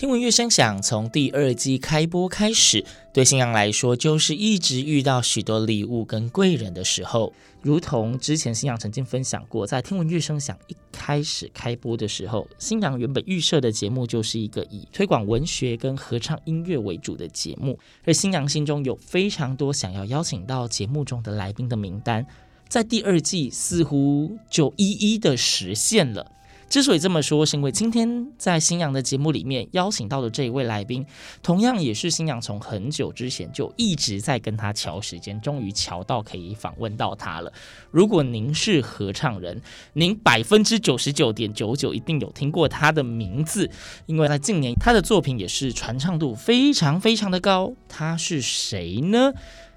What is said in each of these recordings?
听闻乐声响从第二季开播开始，对新阳来说就是一直遇到许多礼物跟贵人的时候。如同之前新阳曾经分享过，在听闻乐声响一开始开播的时候，新阳原本预设的节目就是一个以推广文学跟合唱音乐为主的节目，而新阳心中有非常多想要邀请到节目中的来宾的名单，在第二季似乎就一一的实现了。之所以这么说，是因为今天在新阳的节目里面邀请到的这一位来宾，同样也是新阳从很久之前就一直在跟他瞧时间，终于瞧到可以访问到他了。如果您是合唱人，您百分之九十九点九九一定有听过他的名字，因为在近年他的作品也是传唱度非常非常的高。他是谁呢？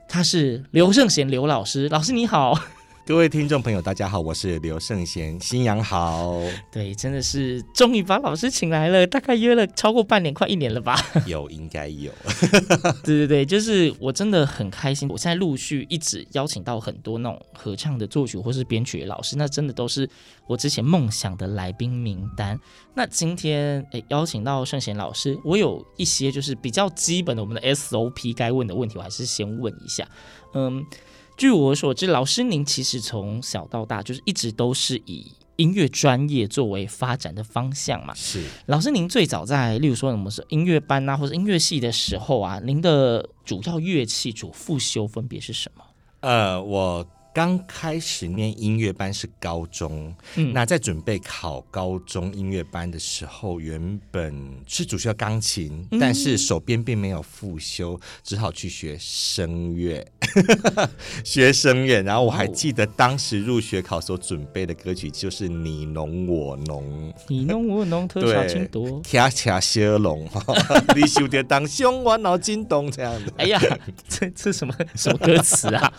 他是刘圣贤刘老师，老师你好。各位听众朋友，大家好，我是刘圣贤，新阳好。对，真的是终于把老师请来了，大概约了超过半年，快一年了吧？有，应该有。对 对对，就是我真的很开心，我现在陆续一直邀请到很多那种合唱的作曲或是编曲的老师，那真的都是我之前梦想的来宾名单。那今天诶邀请到圣贤老师，我有一些就是比较基本的我们的 SOP 该问的问题，我还是先问一下。嗯。据我所知，老师您其实从小到大就是一直都是以音乐专业作为发展的方向嘛。是，老师您最早在，例如说什么是音乐班啊，或者音乐系的时候啊，您的主要乐器主副修分别是什么？呃，我。刚开始念音乐班是高中，嗯，那在准备考高中音乐班的时候，原本是主修钢琴，嗯，但是手边并没有复修，只好去学声乐，学声乐。然后我还记得当时入学考所准备的歌曲就是你侬我侬，你侬我侬，特小青多，恰恰小龙，你修得当胸我脑筋动这样的。哎呀，这这什么什么歌词啊？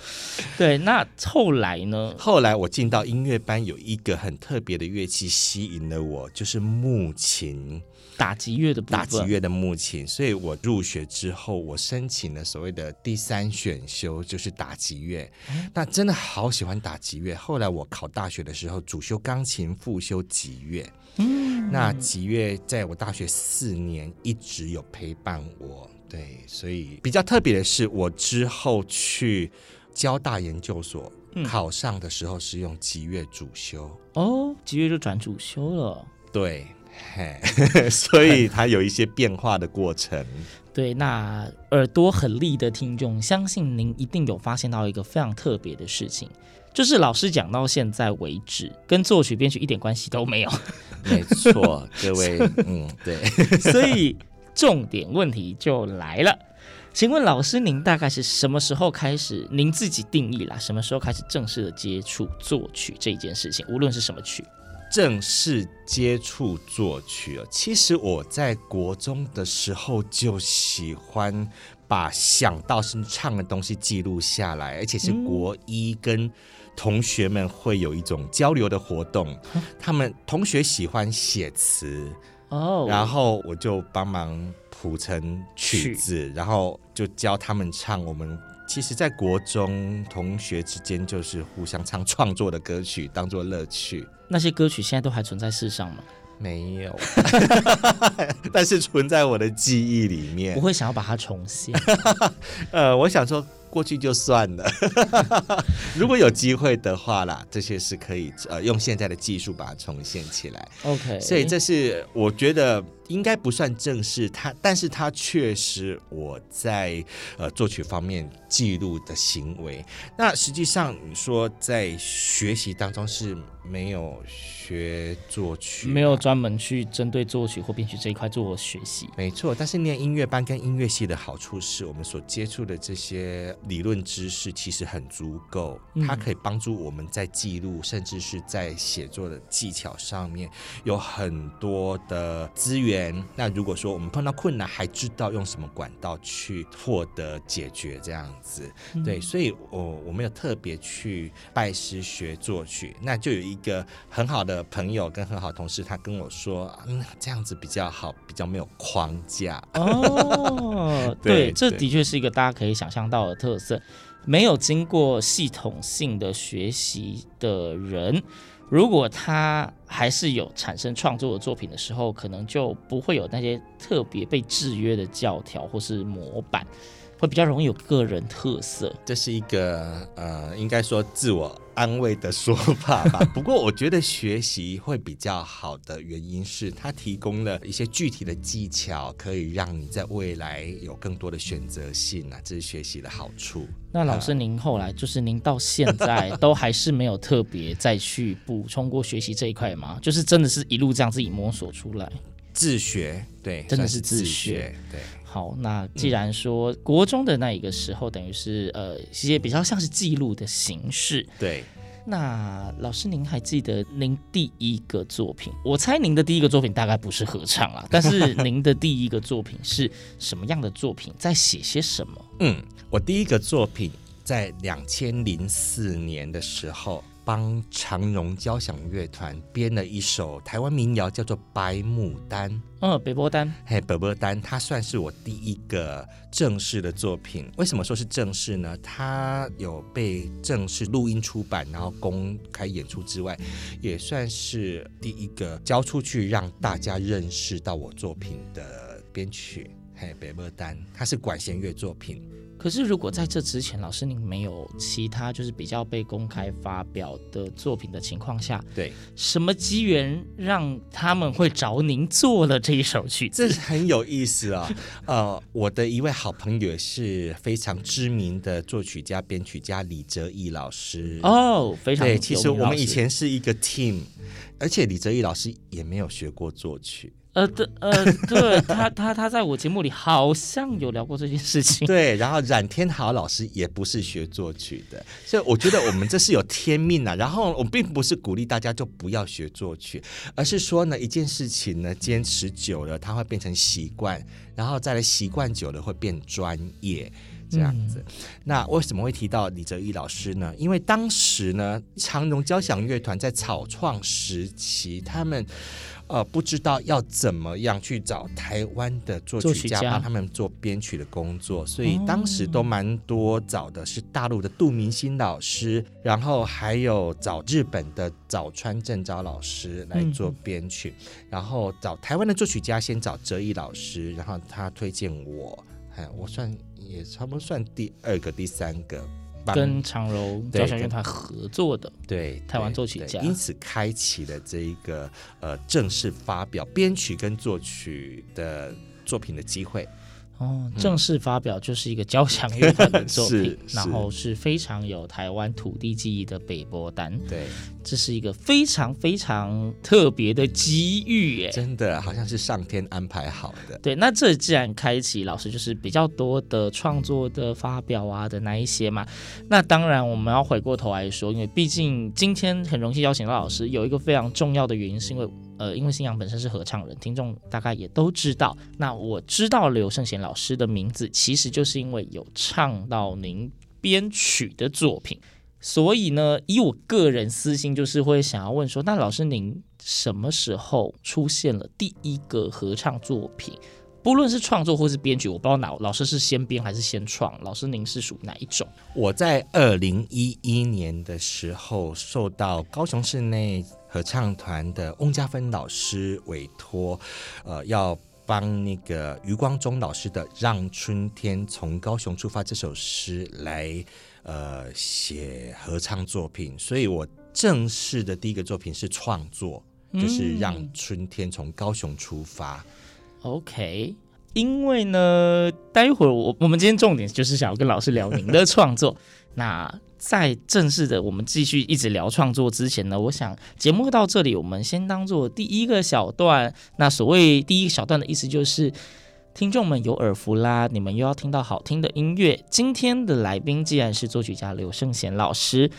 对，那。后来呢？后来我进到音乐班，有一个很特别的乐器吸引了我，就是木琴，打击乐的。打击乐的木琴。所以我入学之后，我申请了所谓的第三选修，就是打击乐。嗯、那真的好喜欢打击乐。后来我考大学的时候，主修钢琴，副修吉乐。嗯，那吉乐在我大学四年一直有陪伴我。对，所以比较特别的是，我之后去。交大研究所考上的时候是用几月主修、嗯、哦，几月就转主修了。对，嘿，所以它有一些变化的过程。对，那耳朵很利的听众，相信您一定有发现到一个非常特别的事情，就是老师讲到现在为止，跟作曲编曲一点关系都没有。没错，各位，嗯，对。所以重点问题就来了。请问老师，您大概是什么时候开始？您自己定义啦，什么时候开始正式的接触作曲这件事情？无论是什么曲，正式接触作曲哦。其实我在国中的时候就喜欢把想到是唱的东西记录下来，而且是国一跟同学们会有一种交流的活动。嗯、他们同学喜欢写词哦，然后我就帮忙。谱成曲子，然后就教他们唱。我们其实，在国中同学之间，就是互相唱创作的歌曲，当做乐趣。那些歌曲现在都还存在世上吗？没有，但是存在我的记忆里面。我会想要把它重现。呃，我想说，过去就算了。如果有机会的话啦，这些是可以呃用现在的技术把它重现起来。OK，所以这是我觉得。应该不算正式，它，但是它确实我在呃作曲方面记录的行为。那实际上你说在学习当中是没有学作曲，没有专门去针对作曲或编曲这一块做学习。没错，但是念音乐班跟音乐系的好处是我们所接触的这些理论知识其实很足够，它可以帮助我们在记录，甚至是在写作的技巧上面有很多的资源。那如果说我们碰到困难，还知道用什么管道去获得解决，这样子，对，所以我我没有特别去拜师学作曲，那就有一个很好的朋友跟很好的同事，他跟我说，嗯，这样子比较好，比较没有框架。哦，对，对，这的确是一个大家可以想象到的特色，没有经过系统性的学习的人。如果他还是有产生创作的作品的时候，可能就不会有那些特别被制约的教条或是模板，会比较容易有个人特色。这是一个呃，应该说自我安慰的说法吧。不过我觉得学习会比较好的原因是，它提供了一些具体的技巧，可以让你在未来有更多的选择性啊，这是学习的好处。那老师，您后来就是您到现在 都还是没有特别再去补充过学习这一块吗？就是真的是一路这样自己摸索出来，自学，对，真的是自学，自学对。好，那既然说国中的那一个时候，等于是呃，一些比较像是记录的形式。对，那老师您还记得您第一个作品？我猜您的第一个作品大概不是合唱啊，但是您的第一个作品是什么样的作品？在写些什么？嗯，我第一个作品在两千零四年的时候。帮长荣交响乐团编了一首台湾民谣，叫做《白牡丹》。嗯，白牡丹，嘿，白牡丹，它算是我第一个正式的作品。为什么说是正式呢？它有被正式录音出版，然后公开演出之外，也算是第一个交出去让大家认识到我作品的编曲。嘿，白牡丹，它是管弦乐作品。可是，如果在这之前，老师您没有其他就是比较被公开发表的作品的情况下，对，什么机缘让他们会找您做了这一首曲子？这是很有意思啊、哦！呃，我的一位好朋友是非常知名的作曲家、编曲家李哲毅老师哦，非常对。其实我们以前是一个 team，而且李哲毅老师也没有学过作曲。呃，对，呃，对他，他，他在我节目里好像有聊过这件事情。对，然后冉天豪老师也不是学作曲的，所以我觉得我们这是有天命啊。然后我并不是鼓励大家就不要学作曲，而是说呢，一件事情呢，坚持久了，它会变成习惯，然后再来习惯久了会变专业，这样子。嗯、那为什么会提到李哲毅老师呢？因为当时呢，长荣交响乐团在草创时期，他们。呃，不知道要怎么样去找台湾的作曲家帮他们做编曲的工作，所以当时都蛮多找的是大陆的杜明新老师，然后还有找日本的早川正昭老师来做编曲，然后找台湾的作曲家先找哲毅老师，然后他推荐我，哎，我算也差不多算第二个、第三个。跟长柔交响乐团合作的，对台湾作曲家，因此开启了这一个呃正式发表编曲跟作曲的作品的机会。哦，正式发表就是一个交响乐团的作品，然后是非常有台湾土地记忆的北波丹。对，这是一个非常非常特别的机遇，耶，真的好像是上天安排好的。对，那这既然开启老师就是比较多的创作的发表啊的那一些嘛，那当然我们要回过头来说，因为毕竟今天很荣幸邀请到老师，有一个非常重要的原因是因为。呃，因为新阳本身是合唱人，听众大概也都知道。那我知道刘圣贤老师的名字，其实就是因为有唱到您编曲的作品。所以呢，以我个人私心，就是会想要问说，那老师您什么时候出现了第一个合唱作品？不论是创作或是编曲，我不知道哪老师是先编还是先创。老师您是属哪一种？我在二零一一年的时候，受到高雄市内。合唱团的翁家芬老师委托，呃，要帮那个余光中老师的《让春天从高雄出发》这首诗来，呃，写合唱作品。所以我正式的第一个作品是创作，就是《让春天从高雄出发》。OK，因为呢，待会儿我我们今天重点就是想要跟老师聊您的创作。那在正式的我们继续一直聊创作之前呢，我想节目到这里，我们先当做第一个小段。那所谓第一个小段的意思就是，听众们有耳福啦，你们又要听到好听的音乐。今天的来宾既然是作曲家刘圣贤老师，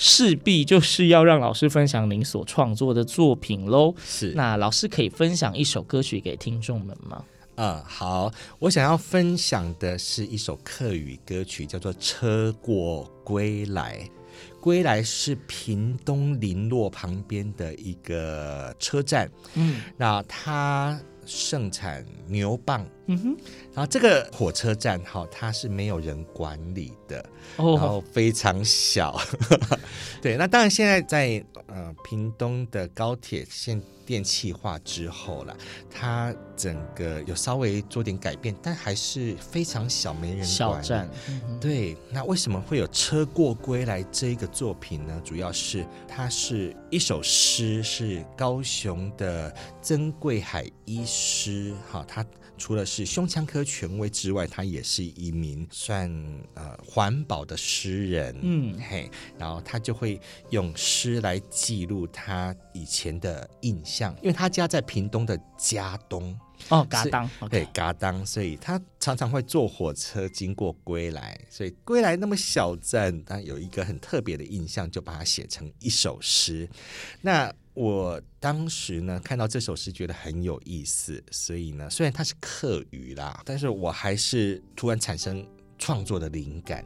势必就是要让老师分享您所创作的作品喽。是，那老师可以分享一首歌曲给听众们吗？嗯，好，我想要分享的是一首客语歌曲，叫做《车过归来》。归来是屏东林落旁边的一个车站，嗯，那它盛产牛蒡，嗯哼，然后这个火车站哈，它是没有人管理的，哦，然后非常小，对，那当然现在在呃屏东的高铁线。电气化之后了，它整个有稍微做点改变，但还是非常小，没人管。小站，对。那为什么会有《车过归来》这一个作品呢？主要是它是一首诗，是高雄的曾贵海医师，哈，他。除了是胸腔科权威之外，他也是一名算呃环保的诗人，嗯。嘿，然后他就会用诗来记录他以前的印象，因为他家在屏东的佳冬哦，嘎当对嘎当，所以他常常会坐火车经过归来，所以归来那么小镇，他有一个很特别的印象，就把它写成一首诗，那。我当时呢看到这首诗觉得很有意思，所以呢虽然它是客语啦，但是我还是突然产生创作的灵感。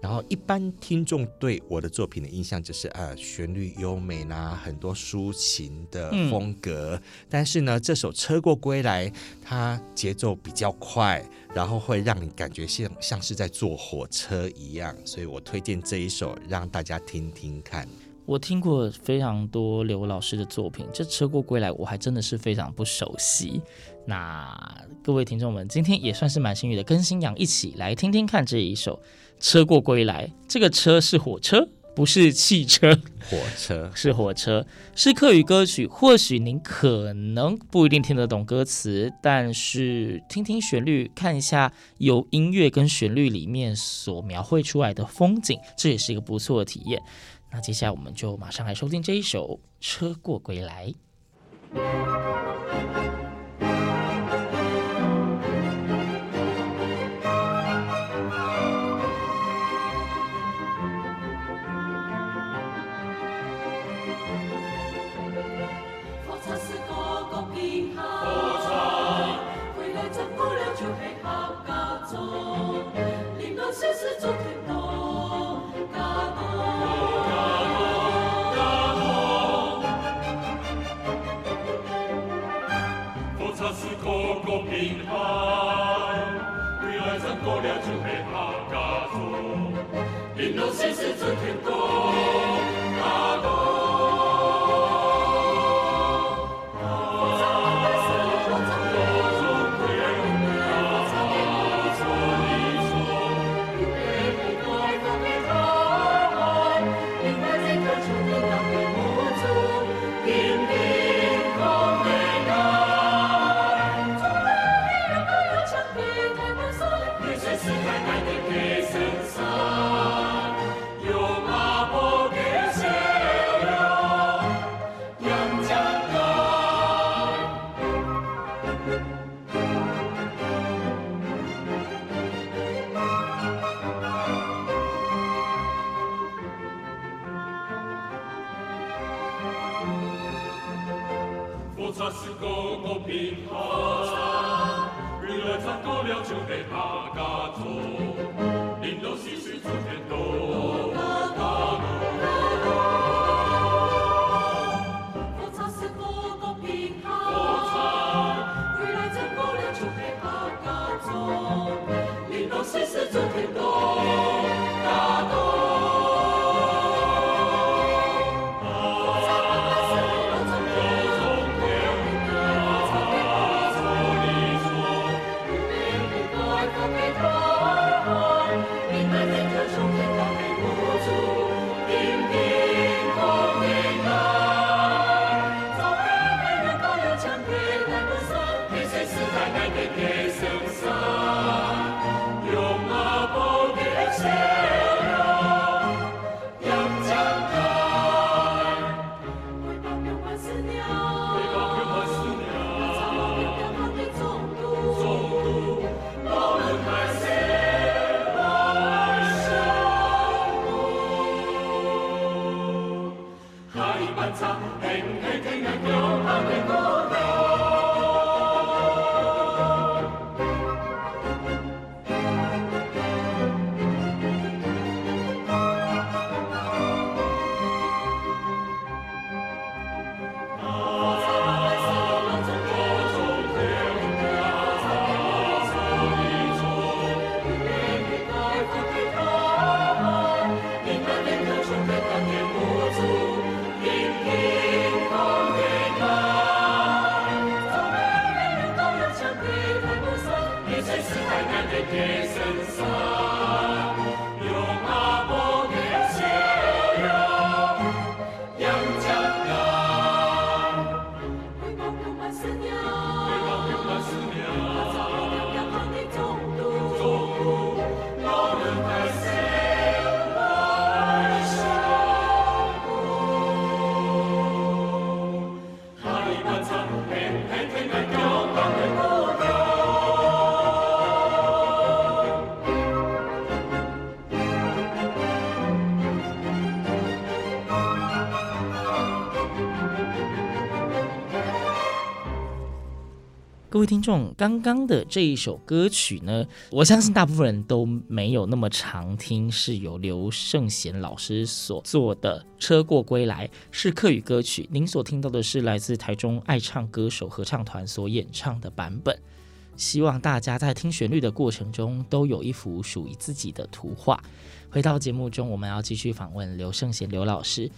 然后一般听众对我的作品的印象就是呃旋律优美啦，很多抒情的风格。但是呢这首车过归来，它节奏比较快，然后会让你感觉像像是在坐火车一样，所以我推荐这一首让大家听听看。我听过非常多刘老师的作品，这车过归来我还真的是非常不熟悉。那各位听众们，今天也算是蛮幸运的，跟新阳一起来听听看这一首《车过归来》。这个车是火车，不是汽车，火车 是火车，是客语歌曲。或许您可能不一定听得懂歌词，但是听听旋律，看一下由音乐跟旋律里面所描绘出来的风景，这也是一个不错的体验。那接下来我们就马上来收听这一首《车过归来》。个个平安，未来咱过了 lòng dặn cô là 果山高了就给爬个足。Panzer, hänge 位听众，刚刚的这一首歌曲呢，我相信大部分人都没有那么常听，是由刘圣贤老师所做的《车过归来》，是客语歌曲。您所听到的是来自台中爱唱歌手合唱团所演唱的版本。希望大家在听旋律的过程中，都有一幅属于自己的图画。回到节目中，我们要继续访问刘圣贤刘老师。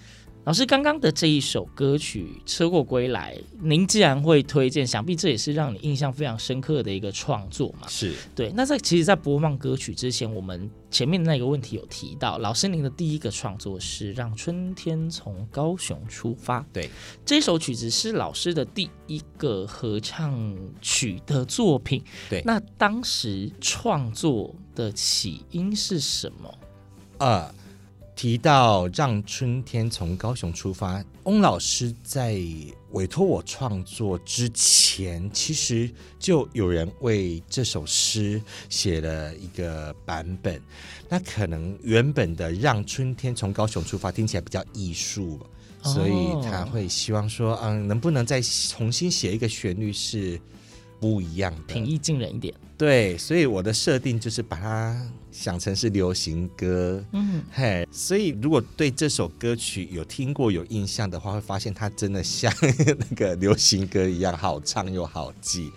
老师刚刚的这一首歌曲《车过归来》，您既然会推荐，想必这也是让你印象非常深刻的一个创作嘛？是对。那在其实，在播放歌曲之前，我们前面的那个问题有提到，老师您的第一个创作是《让春天从高雄出发》。对，这首曲子是老师的第一个合唱曲的作品。对，那当时创作的起因是什么？呃。提到让春天从高雄出发，翁老师在委托我创作之前，其实就有人为这首诗写了一个版本。那可能原本的让春天从高雄出发听起来比较艺术，所以他会希望说，嗯，能不能再重新写一个旋律是不一样的，平易近人一点。对，所以我的设定就是把它想成是流行歌，嗯，嘿，所以如果对这首歌曲有听过有印象的话，会发现它真的像 那个流行歌一样好唱又好记，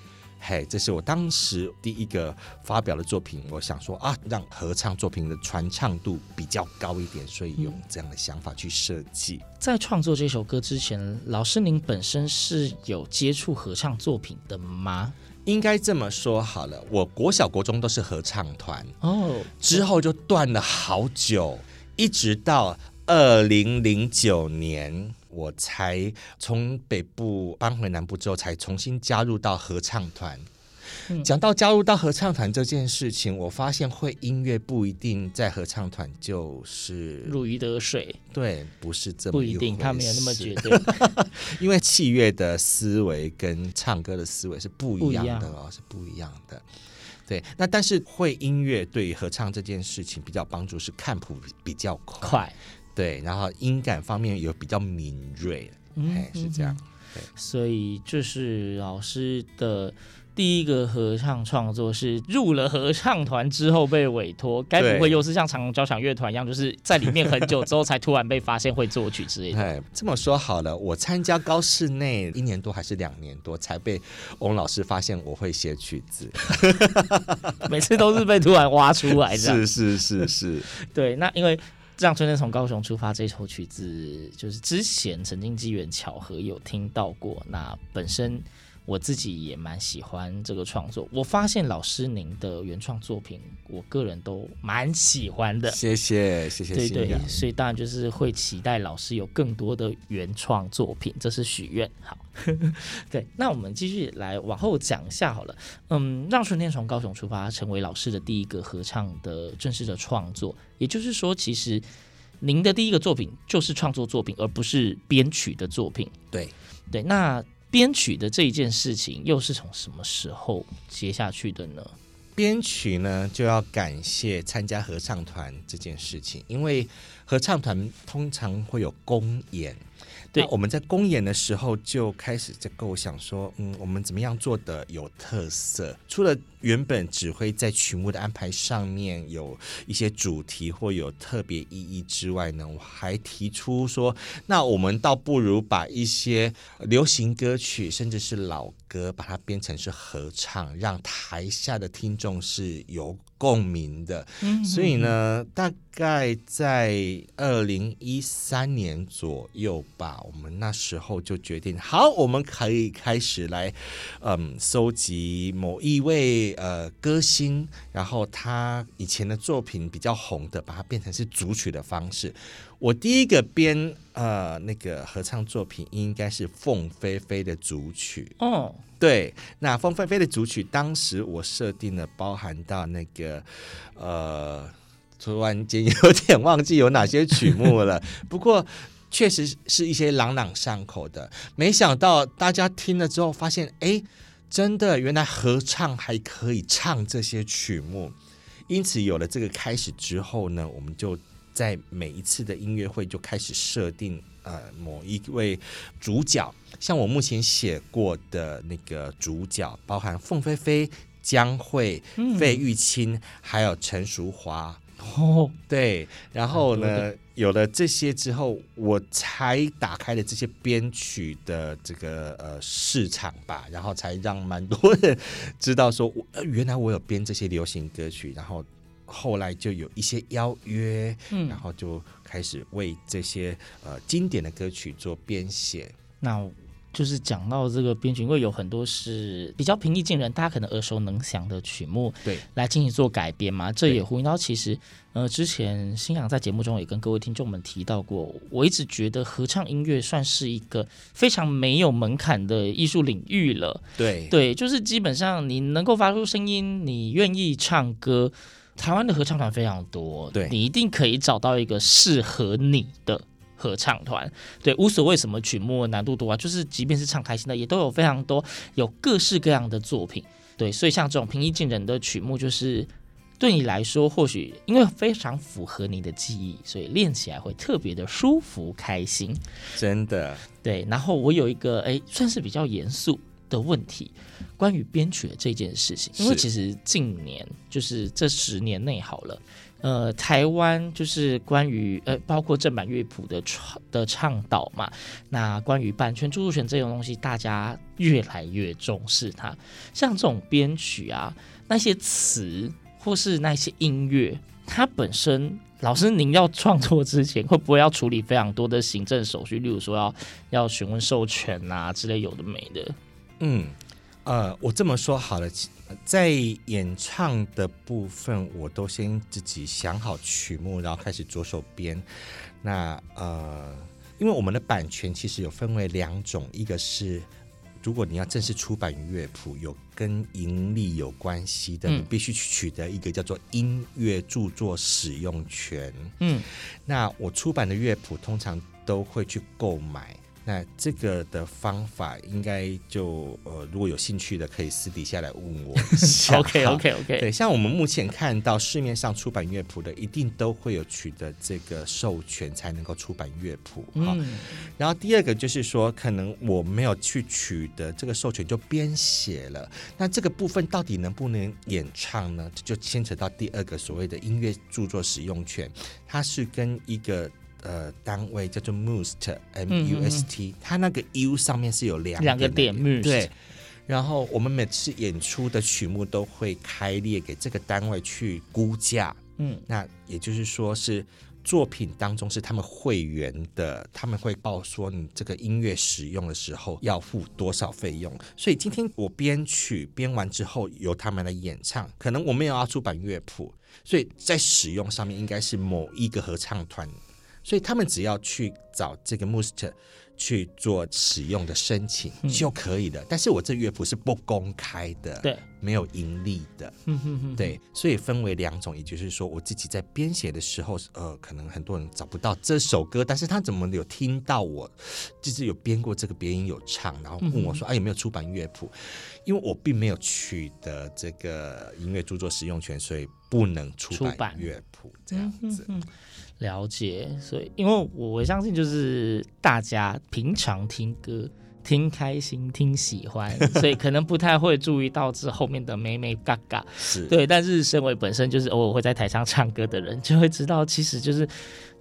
嘿，这是我当时第一个发表的作品。我想说啊，让合唱作品的传唱度比较高一点，所以用这样的想法去设计。在创作这首歌之前，老师您本身是有接触合唱作品的吗？应该这么说好了，我国小国中都是合唱团哦，之后就断了好久，一直到二零零九年，我才从北部搬回南部之后，才重新加入到合唱团。讲到加入到合唱团这件事情，我发现会音乐不一定在合唱团就是如鱼得水，对，不是这么不一定，他没有那么绝对，因为器乐的思维跟唱歌的思维是不一样的哦，是不一样的。对，那但是会音乐对合唱这件事情比较帮助，是看谱比较快，快，对，然后音感方面有比较敏锐，嗯，是这样，对，所以这是老师的。第一个合唱创作是入了合唱团之后被委托，该不会又是像长隆交响乐团一样，就是在里面很久之后才突然被发现会作曲之类的？哎，这么说好了，我参加高室内一年多还是两年多，才被翁老师发现我会写曲子，每次都是被突然挖出来的。是是是是，对。那因为这样春天从高雄出发这首曲子，就是之前曾经机缘巧合有听到过，那本身。我自己也蛮喜欢这个创作。我发现老师您的原创作品，我个人都蛮喜欢的。谢谢，谢谢。对对，所以当然就是会期待老师有更多的原创作品，这是许愿。好，对，那我们继续来往后讲一下好了。嗯，让春天从高雄出发，成为老师的第一个合唱的正式的创作。也就是说，其实您的第一个作品就是创作作品，而不是编曲的作品。对对，那。编曲的这一件事情又是从什么时候接下去的呢？编曲呢，就要感谢参加合唱团这件事情，因为合唱团通常会有公演。对，我们在公演的时候就开始在构想说，嗯，我们怎么样做的有特色？除了原本只会在曲目的安排上面有一些主题或有特别意义之外呢，我还提出说，那我们倒不如把一些流行歌曲甚至是老歌，把它编成是合唱，让台下的听众是有共鸣的。嗯，所以呢，大概在二零一三年左右吧，我们那时候就决定，好，我们可以开始来，嗯，搜集某一位呃歌星，然后他以前的作品比较红的，把它变成是主曲的方式。我第一个编呃那个合唱作品应该是凤飞飞的主曲哦，对，那凤飞飞的主曲，当时我设定了包含到那个呃。突然间有点忘记有哪些曲目了，不过确实是一些朗朗上口的。没想到大家听了之后发现，哎，真的原来合唱还可以唱这些曲目。因此有了这个开始之后呢，我们就在每一次的音乐会就开始设定呃某一位主角，像我目前写过的那个主角，包含凤飞飞、江蕙、费玉清，还有陈淑樺。哦，对，然后呢，有了这些之后，我才打开了这些编曲的这个呃市场吧，然后才让蛮多人 知道说，呃，原来我有编这些流行歌曲，然后后来就有一些邀约，嗯，然后就开始为这些呃经典的歌曲做编写。那。就是讲到这个编曲，因为有很多是比较平易近人，大家可能耳熟能详的曲目，对，来进行做改编嘛。这也呼应到其实，呃，之前新阳在节目中也跟各位听众们提到过，我一直觉得合唱音乐算是一个非常没有门槛的艺术领域了。对对，就是基本上你能够发出声音，你愿意唱歌，台湾的合唱团非常多，对，你一定可以找到一个适合你的。合唱团，对，无所谓什么曲目难度多啊，就是即便是唱开心的，也都有非常多有各式各样的作品，对，所以像这种平易近人的曲目，就是对你来说或许因为非常符合你的记忆，所以练起来会特别的舒服开心，真的，对。然后我有一个哎，算是比较严肃的问题，关于编曲的这件事情，因为其实近年就是这十年内好了。呃，台湾就是关于呃，包括正版乐谱的倡的倡导嘛。那关于版权、著作权这种东西，大家越来越重视它。像这种编曲啊，那些词或是那些音乐，它本身，老师您要创作之前，会不会要处理非常多的行政手续？例如说要要询问授权啊之类有的没的。嗯，呃，我这么说好了。在演唱的部分，我都先自己想好曲目，然后开始着手编。那呃，因为我们的版权其实有分为两种，一个是如果你要正式出版乐谱，有跟盈利有关系的，你必须去取得一个叫做音乐著作使用权。嗯，那我出版的乐谱通常都会去购买。那这个的方法应该就呃，如果有兴趣的，可以私底下来问我。OK OK OK。对，像我们目前看到市面上出版乐谱的，一定都会有取得这个授权才能够出版乐谱。好，嗯、然后第二个就是说，可能我没有去取得这个授权就编写了，那这个部分到底能不能演唱呢？就牵扯到第二个所谓的音乐著作使用权，它是跟一个。呃，单位叫做 MUST，M U S T，它那个 U 上面是有两两个点。对，然后我们每次演出的曲目都会开列给这个单位去估价。嗯，那也就是说是作品当中是他们会员的，他们会报说你这个音乐使用的时候要付多少费用。所以今天我编曲编完之后由他们来演唱，可能我们也要出版乐谱，所以在使用上面应该是某一个合唱团。所以他们只要去找这个 MUST 去做使用的申请就可以了。嗯、但是我这乐谱是不公开的，对，没有盈利的，对。所以分为两种，也就是说，我自己在编写的时候，呃，可能很多人找不到这首歌，但是他怎么有听到我就是有编过这个，别人有唱，然后问我说，哎、嗯啊，有没有出版乐谱？因为我并没有取得这个音乐著作使用权，所以不能出版乐谱这样子。嗯了解，所以因为我相信，就是大家平常听歌听开心、听喜欢，所以可能不太会注意到这后面的美美嘎嘎。是，对。但是身为本身就是偶尔会在台上唱歌的人，就会知道，其实就是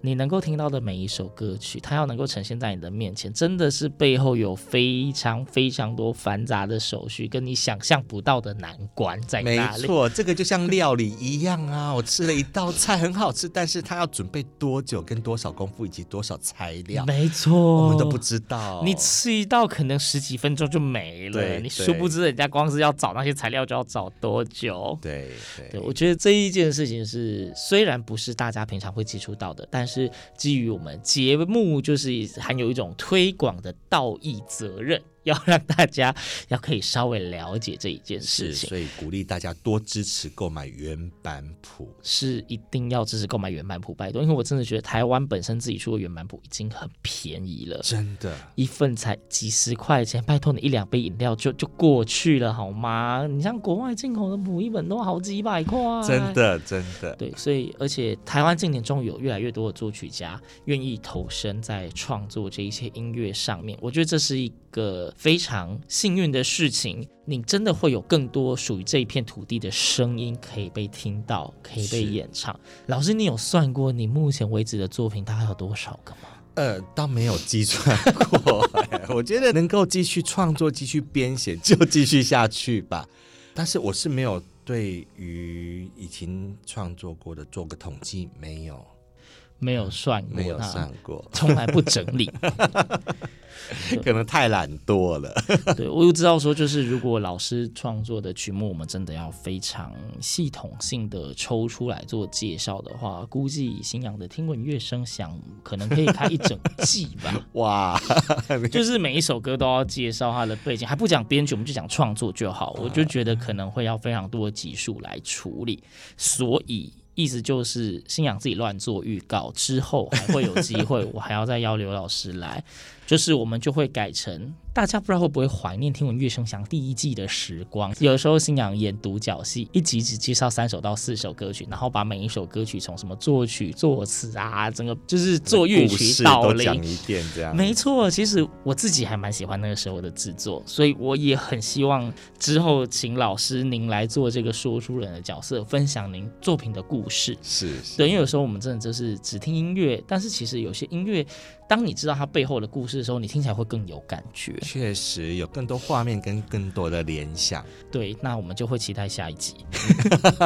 你能够听到的每一首歌曲，它要能够呈现在你的面前，真的是背后有非常非常多繁杂的手续，跟你想象不到的难关在那里。没错，这个就像料理一样啊，我吃了一道菜很好吃，但是它要准备多久、跟多少功夫以及多少材料，没错，我们都不知道。你吃一道可能十几分钟就没了，你殊不知人家光是要找那些材料就要找多久。对对，对，我觉得这一件事情是虽然不是大家平常会接触到的，但是是基于我们节目就是含有一种推广的道义责任。要让大家要可以稍微了解这一件事情，所以鼓励大家多支持购买原版谱，是一定要支持购买原版谱，拜托，因为我真的觉得台湾本身自己出的原版谱已经很便宜了，真的，一份才几十块钱，拜托你一两杯饮料就就过去了好吗？你像国外进口的谱，一本都好几百块，真的真的，对，所以而且台湾近年终于有越来越多的作曲家愿意投身在创作这一些音乐上面，我觉得这是一个。非常幸运的事情，你真的会有更多属于这一片土地的声音可以被听到，可以被演唱。老师，你有算过你目前为止的作品大概有多少个吗？呃，倒没有计算过、我觉得能够继续创作、继续编写，就继续下去吧。但是我是没有对于已经创作过的做个统计，没有，没有算过，没有算过，从来不整理。可能太懒惰了。对，我又知道说，就是如果老师创作的曲目，我们真的要非常系统性的抽出来做介绍的话，估计新阳的听闻乐声响可能可以开一整季吧。哇，就是每一首歌都要介绍它的背景，还不讲编曲，我们就讲创作就好。我就觉得可能会要非常多的集数来处理，所以。意思就是，信仰自己乱做预告之后，还会有机会，我还要再邀刘老师来，就是我们就会改成。大家不知道会不会怀念《听闻乐声响》第一季的时光？有时候新娘演独角戏，一集只介绍三首到四首歌曲，然后把每一首歌曲从什么作曲、作词啊，整个就是做乐曲导聆讲一遍这样。没错，其实我自己还蛮喜欢那个时候的制作，所以我也很希望之后请老师您来做这个说书人的角色，分享您作品的故事。是，是，对，因为有时候我们真的就是只听音乐，但是其实有些音乐。当你知道它背后的故事的时候，你听起来会更有感觉。确实有更多画面跟更多的联想。对，那我们就会期待下一集。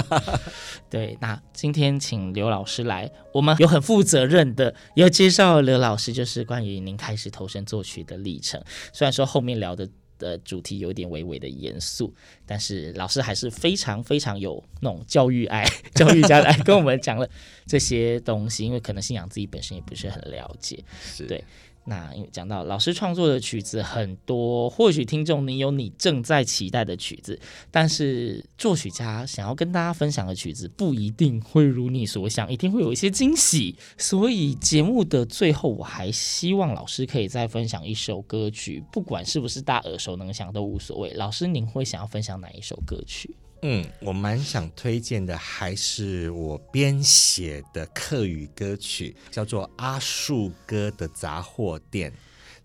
对，那今天请刘老师来，我们有很负责任的要介绍刘老师，就是关于您开始投身作曲的历程。虽然说后面聊的。的主题有点微微的严肃，但是老师还是非常非常有那种教育爱、教育家来跟我们讲了这些东西，因为可能信仰自己本身也不是很了解，对。那因为讲到老师创作的曲子很多，或许听众你有你正在期待的曲子，但是作曲家想要跟大家分享的曲子不一定会如你所想，一定会有一些惊喜。所以节目的最后，我还希望老师可以再分享一首歌曲，不管是不是大耳熟能详都无所谓。老师，您会想要分享哪一首歌曲？嗯，我蛮想推荐的，还是我编写的客语歌曲，叫做《阿树哥的杂货店》。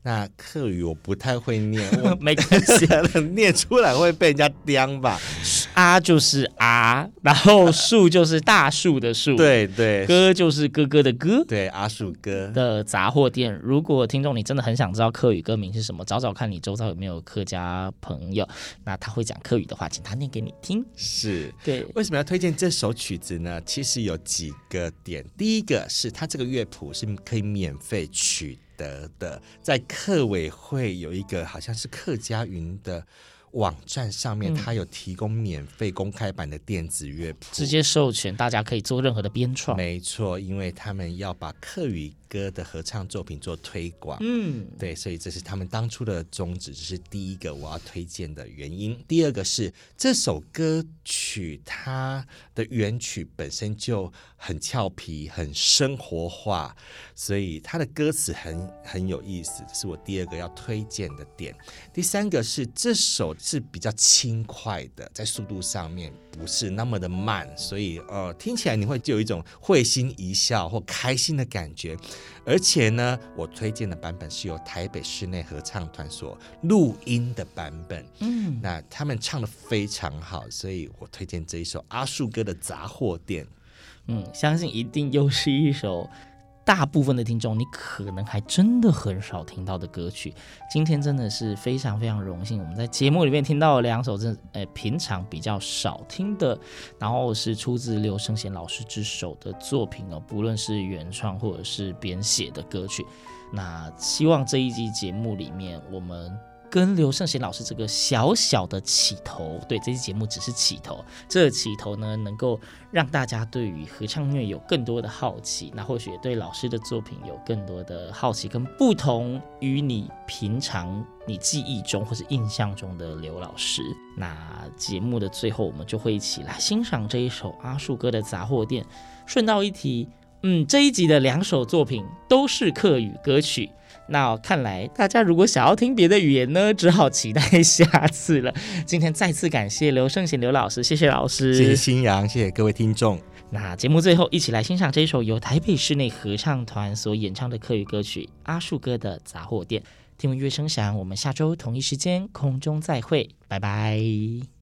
那客语我不太会念，我没关系，念出来会被人家刁吧。啊就是啊，然后树就是大树的树，对 对，哥就是哥哥的哥，对，阿树哥的杂货店。如果听众你真的很想知道客语歌名是什么，找找看你周遭有没有客家朋友，那他会讲客语的话，请他念给你听。是对，为什么要推荐这首曲子呢？其实有几个点，第一个是它这个乐谱是可以免费取。得的，在客委会有一个好像是客家云的网站上面，它有提供免费公开版的电子乐谱，直接授权大家可以做任何的编创。没错，因为他们要把客语歌的合唱作品做推广。嗯，对，所以这是他们当初的宗旨，这是第一个我要推荐的原因。第二个是这首歌曲它的原曲本身就很俏皮、很生活化，所以它的歌词很很有意思，这是我第二个要推荐的点。第三个是这首是比较轻快的，在速度上面不是那么的慢，所以呃听起来你会就有一种会心一笑或开心的感觉。而且呢，我推荐的版本是由台北室内合唱团所录音的版本。嗯，那他们唱的非常好，所以我推荐这一首阿树哥的杂货店。嗯，相信一定又是一首大部分的听众，你可能还真的很少听到的歌曲。今天真的是非常非常荣幸，我们在节目里面听到两首真的，呃，平常比较少听的，然后是出自刘圣贤老师之手的作品哦，不论是原创或者是编写的歌曲。那希望这一集节目里面，我们。跟刘圣贤老师这个小小的起头，对，这期节目只是起头。这起头呢，能够让大家对于合唱音乐有更多的好奇，那或许也对老师的作品有更多的好奇，跟不同于你平常你记忆中或是印象中的刘老师。那节目的最后，我们就会一起来欣赏这一首阿树哥的杂货店。顺道一提，嗯，这一集的两首作品都是客语歌曲。那看来大家如果想要听别的语言呢，只好期待下次了。今天再次感谢刘圣贤刘老师，谢谢老师，谢谢新阳，谢谢各位听众。那节目最后，一起来欣赏这一首由台北室内合唱团所演唱的客语歌曲《阿树哥的杂货店》。听闻乐声响，我们下周同一时间空中再会，拜拜。